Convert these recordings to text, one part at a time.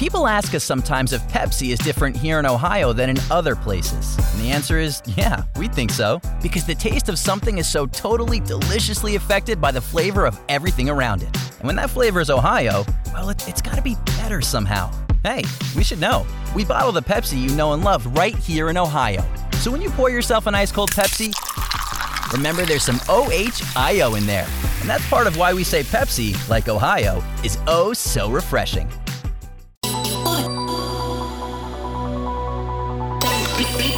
People ask us sometimes if Pepsi is different here in Ohio than in other places. And the answer is yeah, we think so. Because the taste of something is so totally deliciously affected by the flavor of everything around it. And when that flavor is Ohio, well, it, it's gotta be better somehow. Hey, we should know. We bottle the Pepsi you know and love right here in Ohio. So when you pour yourself an ice cold Pepsi, remember there's some OHIO in there. And that's part of why we say Pepsi, like Ohio, is oh so refreshing. Nice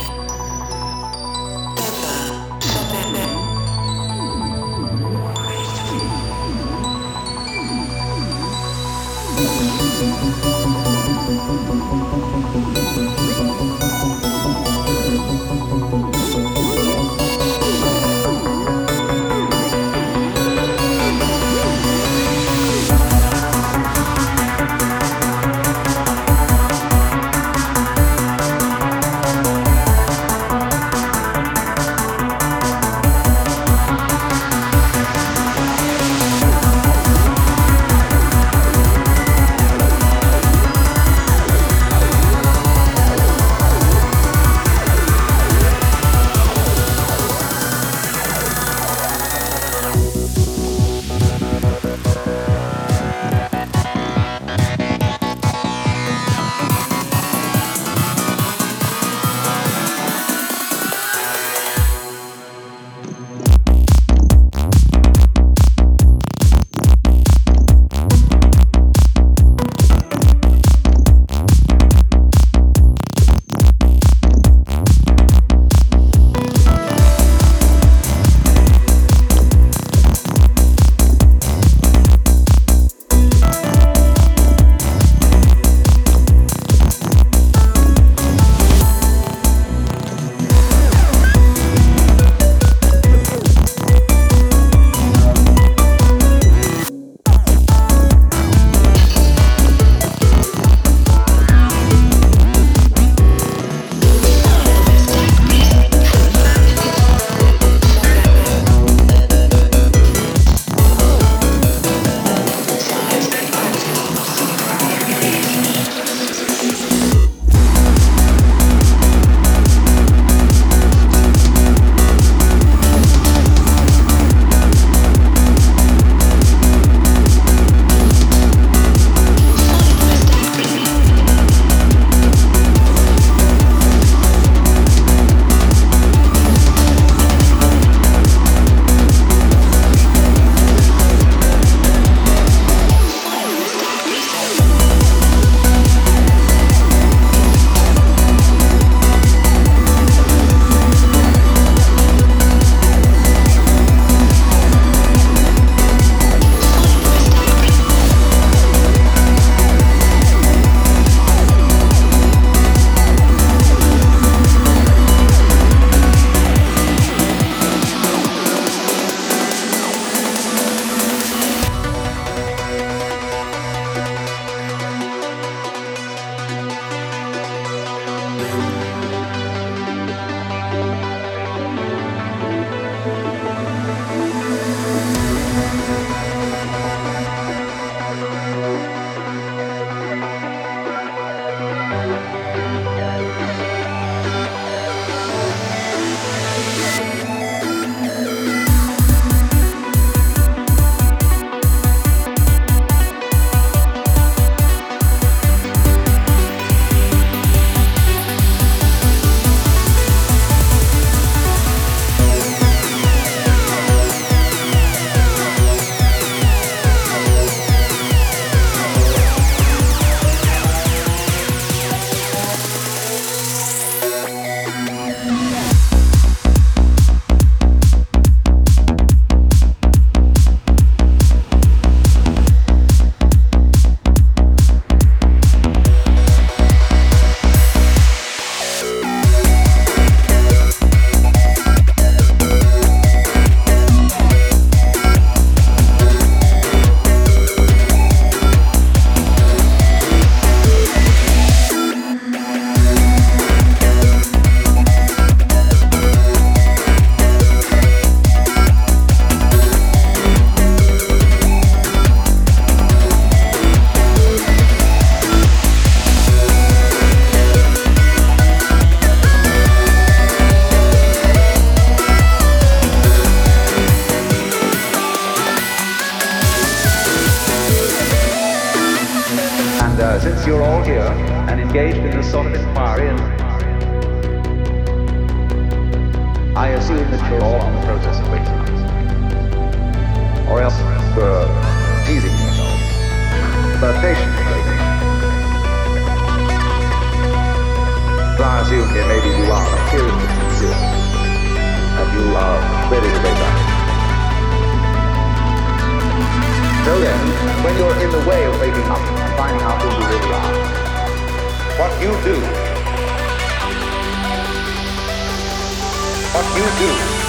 when you're in the way of waking up and finding out who you really are. What you do. What you do.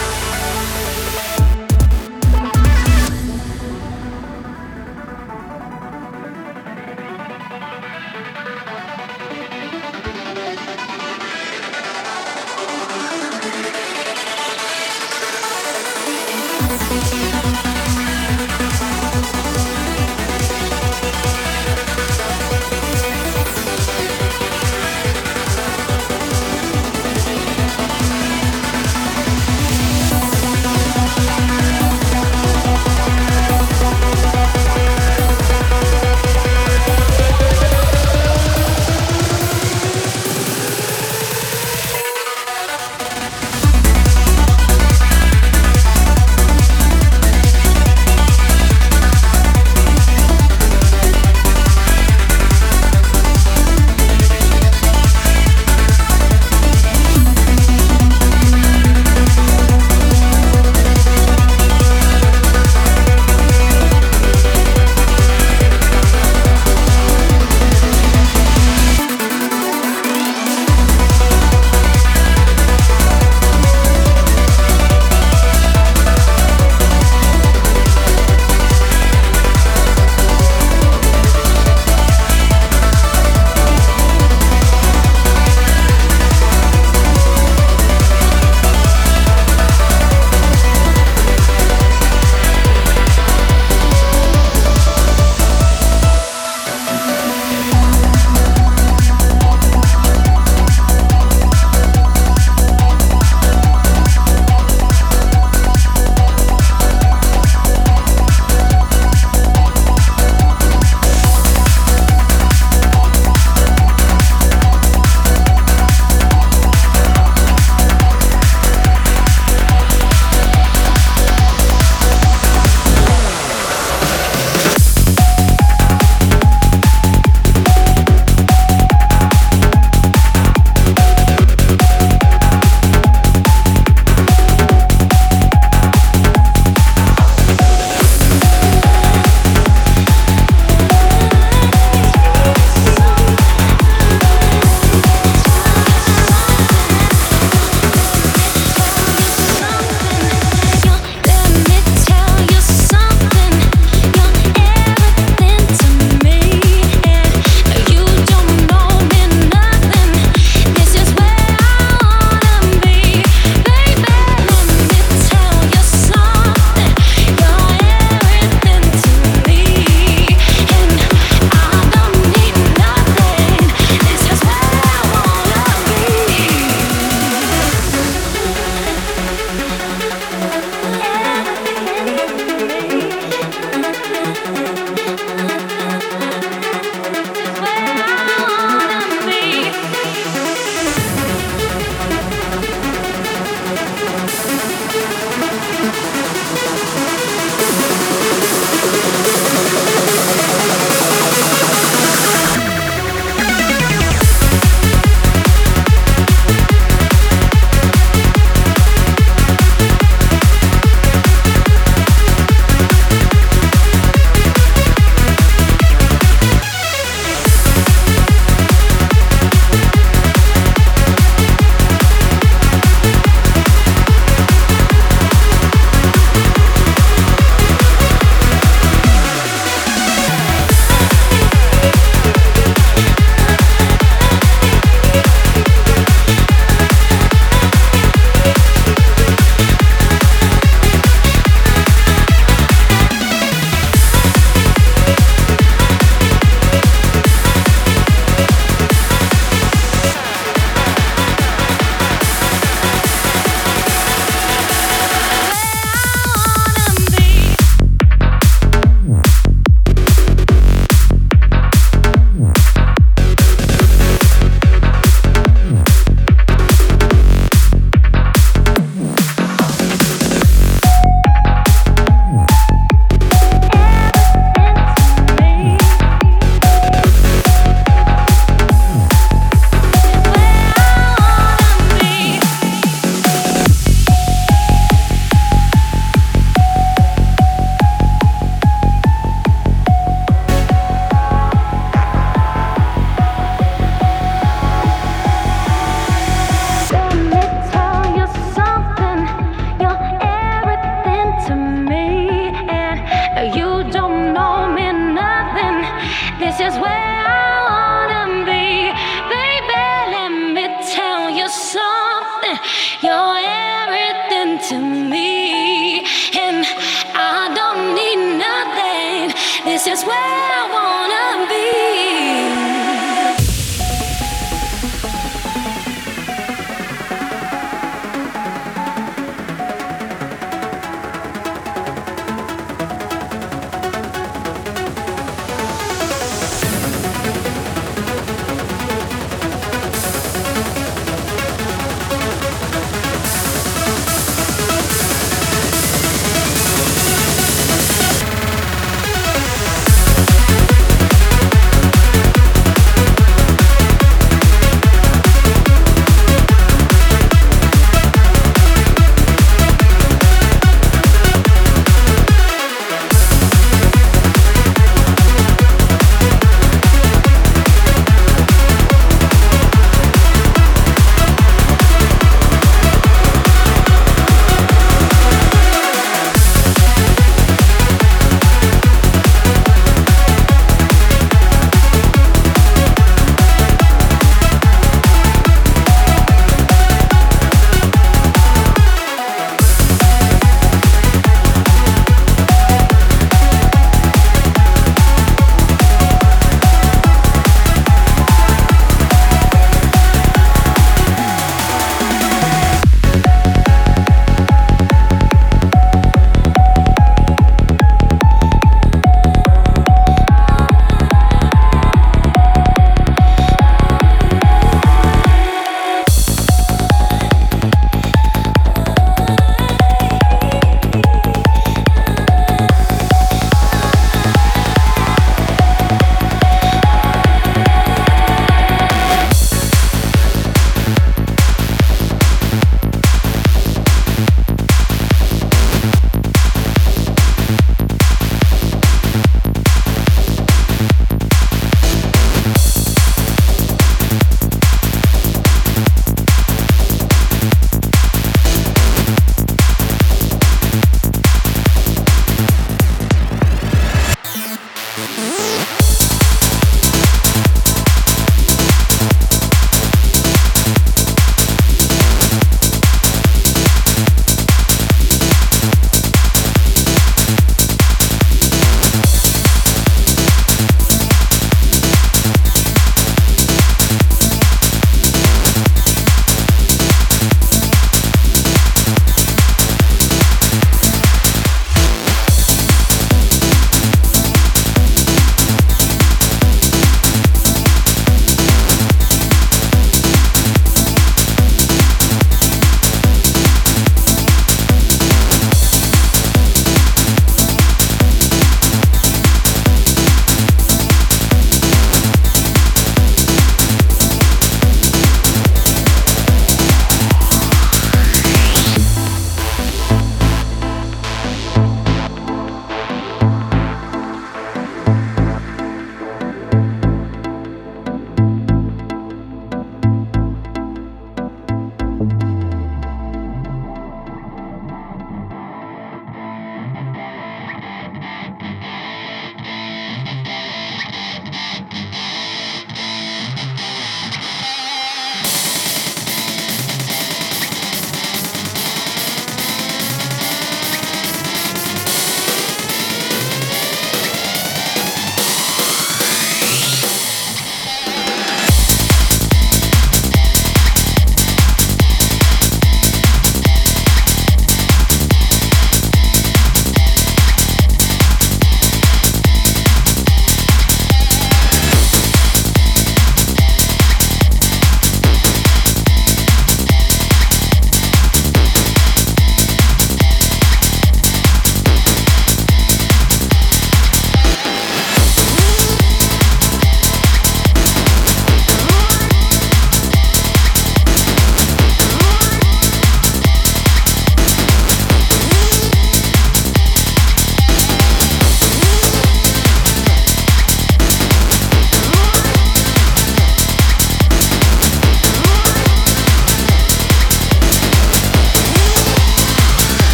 Just where I wanna be.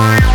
Bye.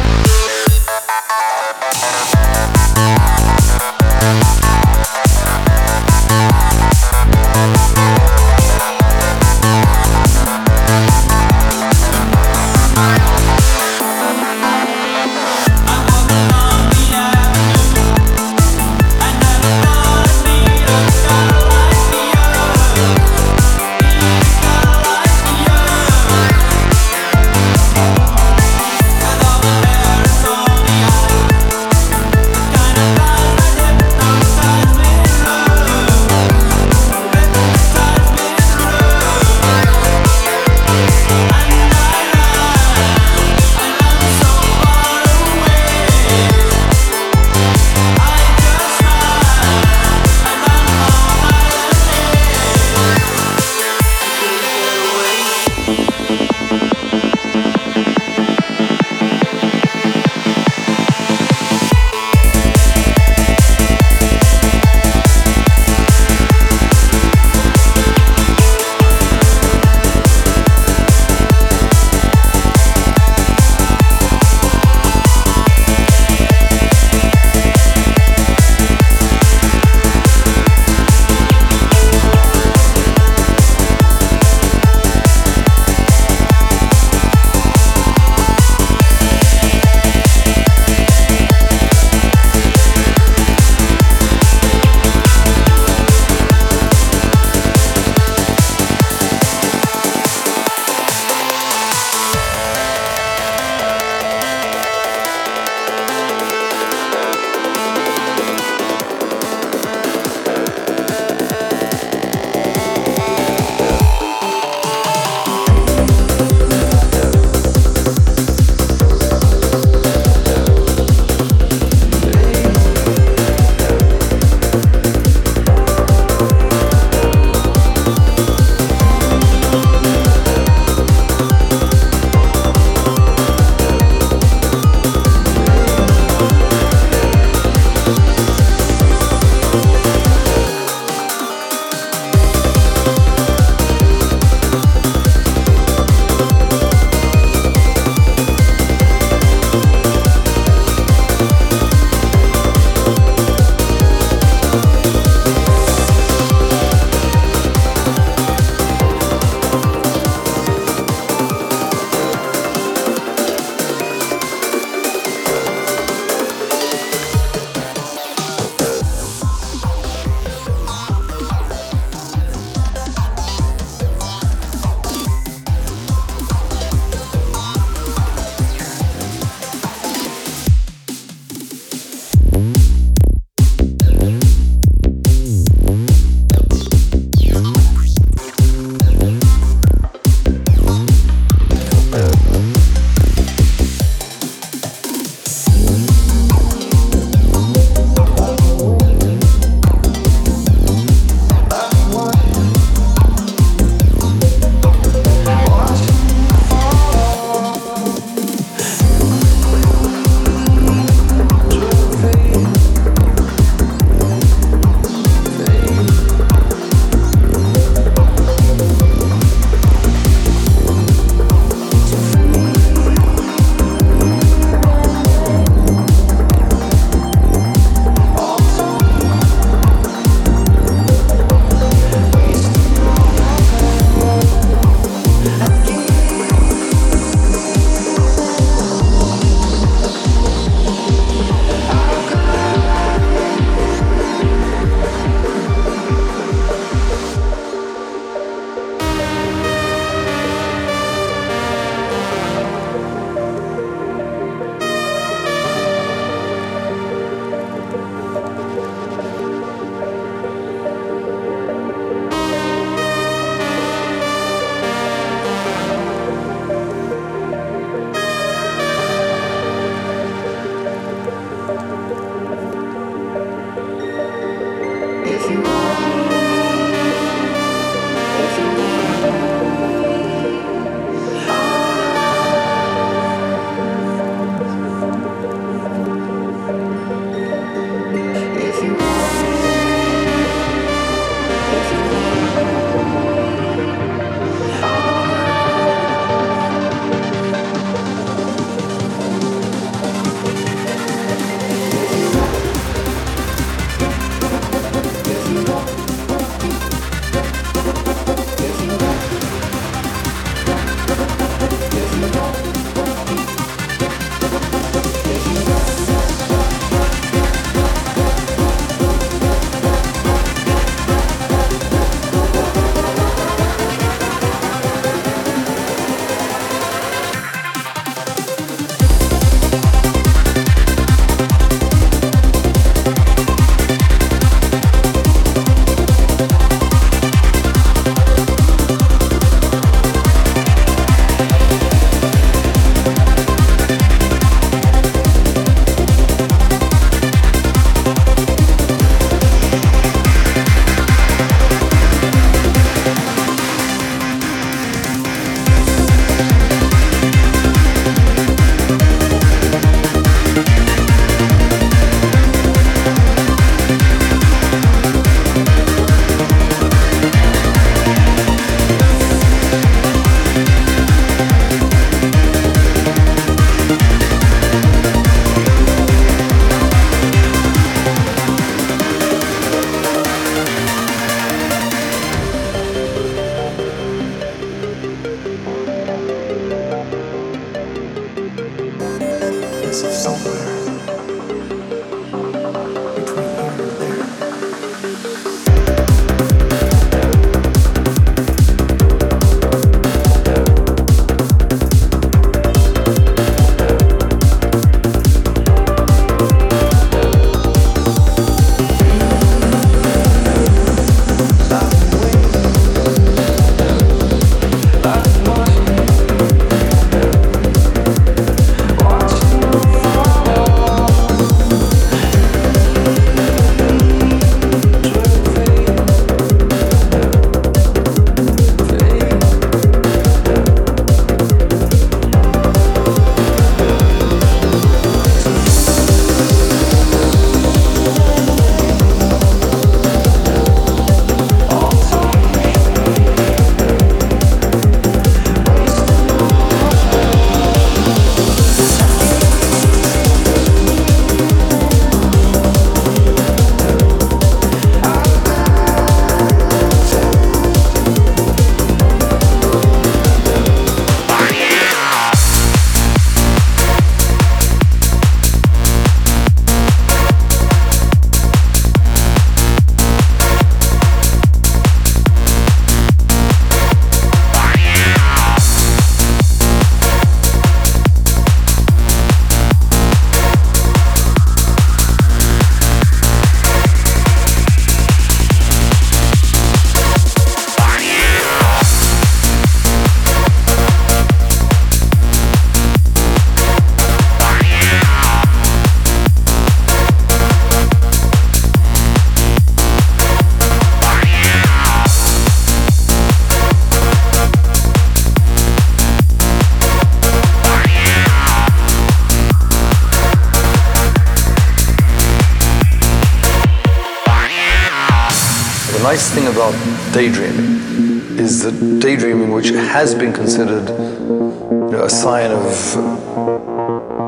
Daydreaming is that daydreaming, which has been considered you know, a sign of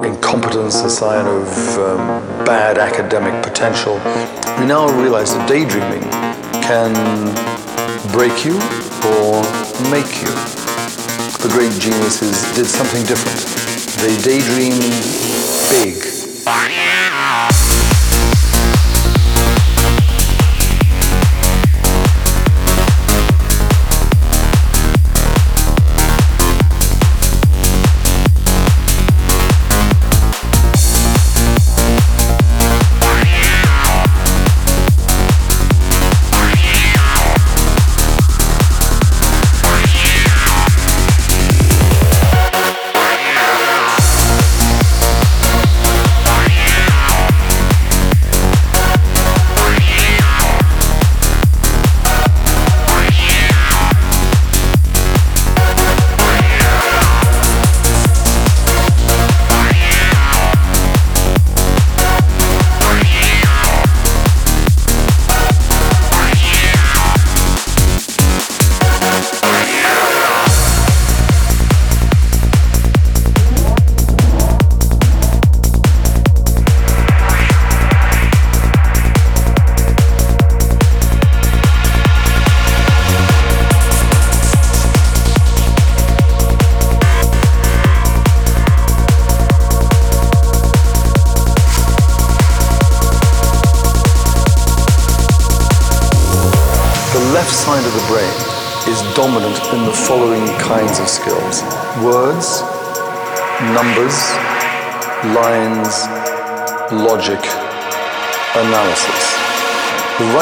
incompetence, a sign of um, bad academic potential, we now realize that daydreaming can break you or make you. The great geniuses did something different. They daydreamed big.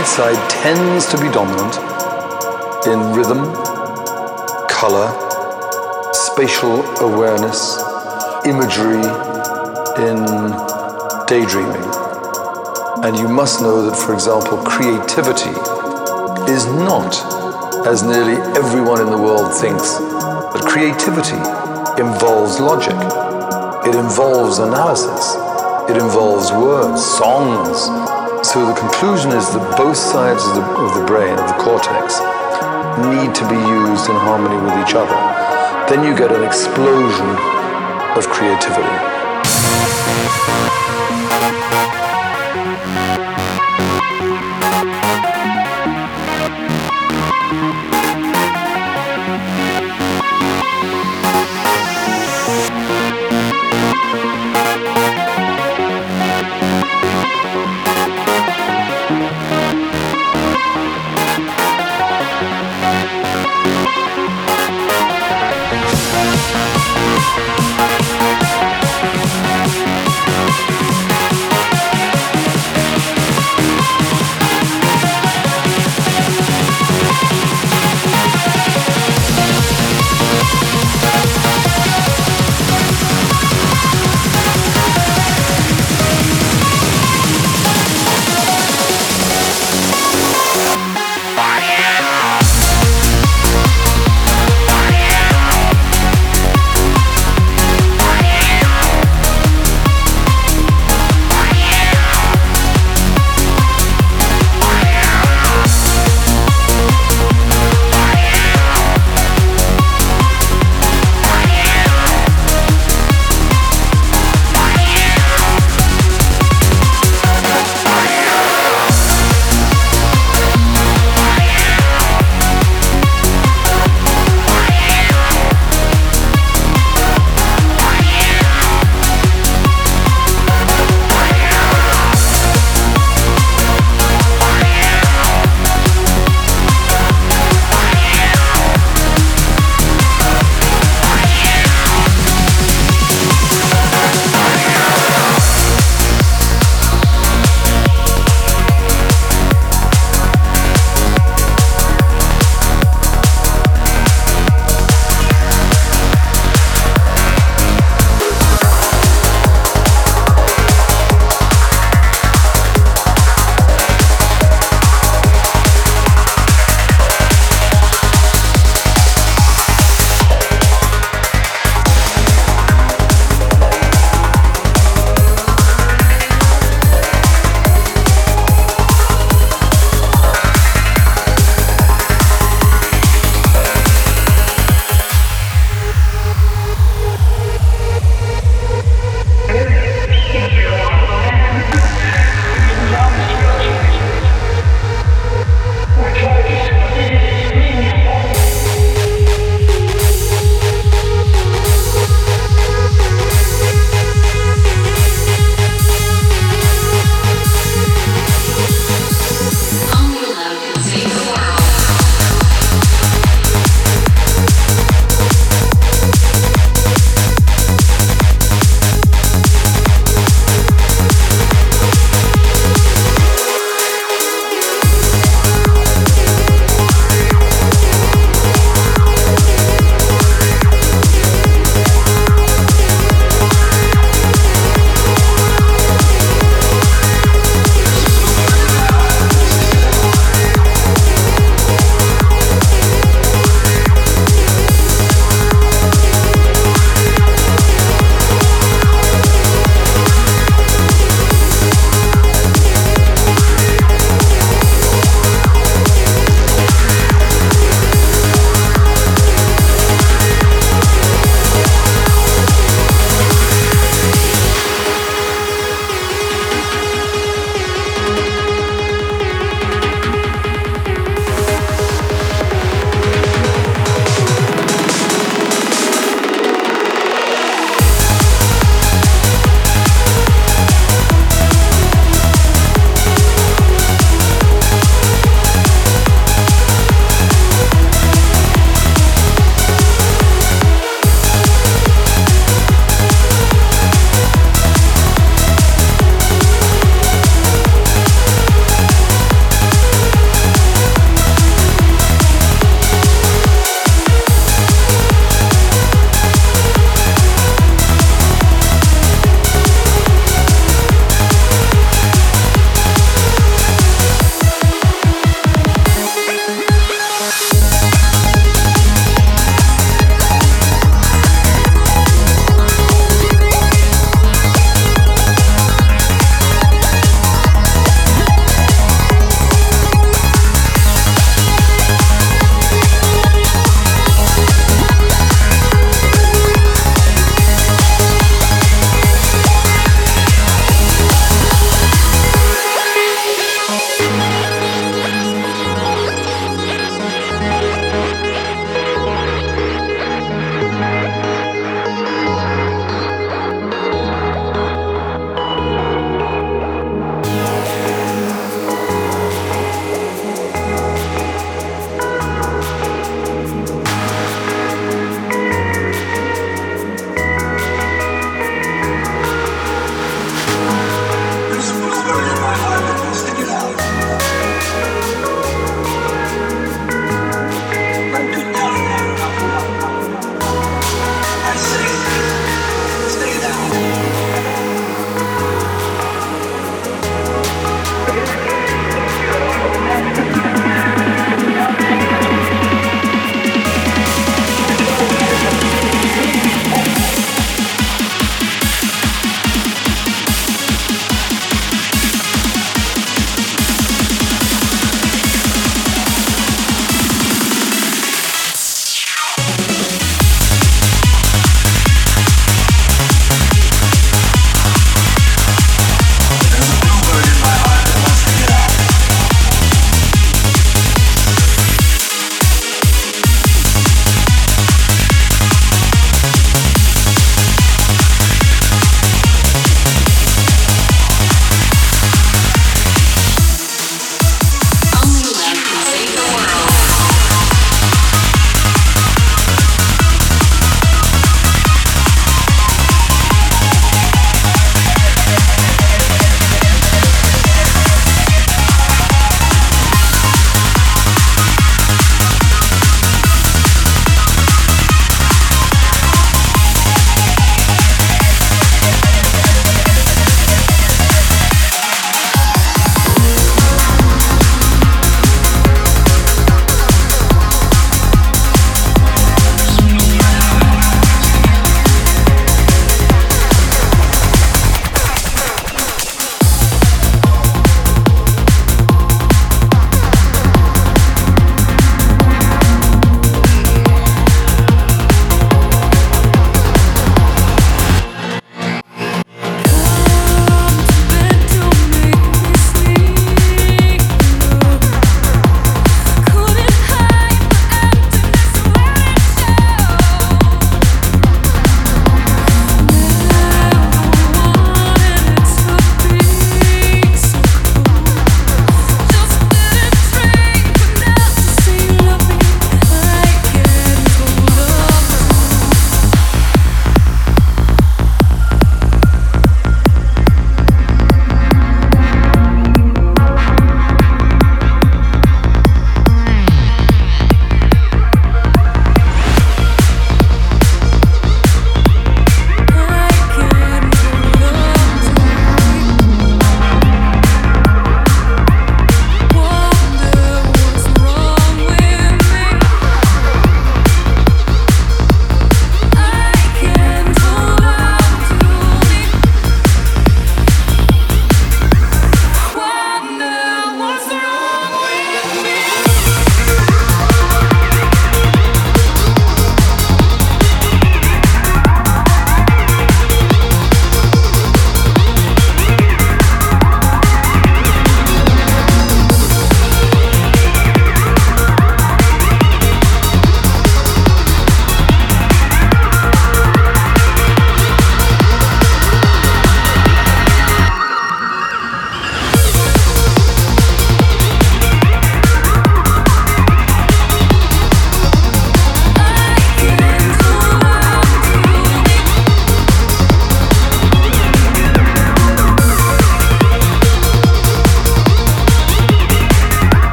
Right side tends to be dominant in rhythm, color, spatial awareness, imagery, in daydreaming. And you must know that, for example, creativity is not, as nearly everyone in the world thinks, but creativity involves logic, it involves analysis, it involves words, songs. So the conclusion is that both sides of the, of the brain, of the cortex, need to be used in harmony with each other. Then you get an explosion of creativity.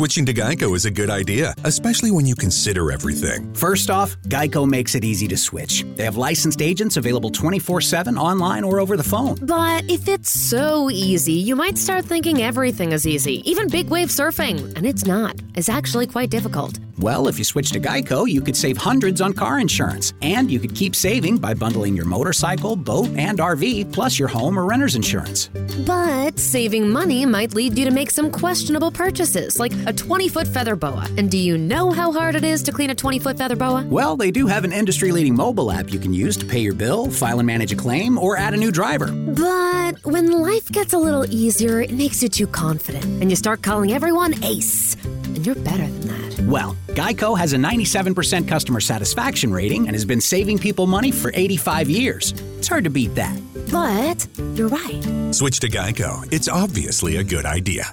Switching to Geico is a good idea, especially when you consider everything. First off, Geico makes it easy to switch. They have licensed agents available 24 7 online or over the phone. But if it's so easy, you might start thinking everything is easy, even big wave surfing. And it's not. It's actually quite difficult. Well, if you switch to Geico, you could save hundreds on car insurance. And you could keep saving by bundling your motorcycle, boat, and RV, plus your home or renter's insurance. But saving money might lead you to make some questionable purchases, like a 20 foot feather boa. And do you know how hard it is to clean a 20 foot feather boa? Well, they do have an industry leading mobile app you can use to pay your bill, file and manage a claim, or add a new driver. But when life gets a little easier, it makes you too confident, and you start calling everyone ace. And you're better than that. Well, Geico has a 97% customer satisfaction rating and has been saving people money for 85 years. It's hard to beat that. But you're right. Switch to Geico. It's obviously a good idea.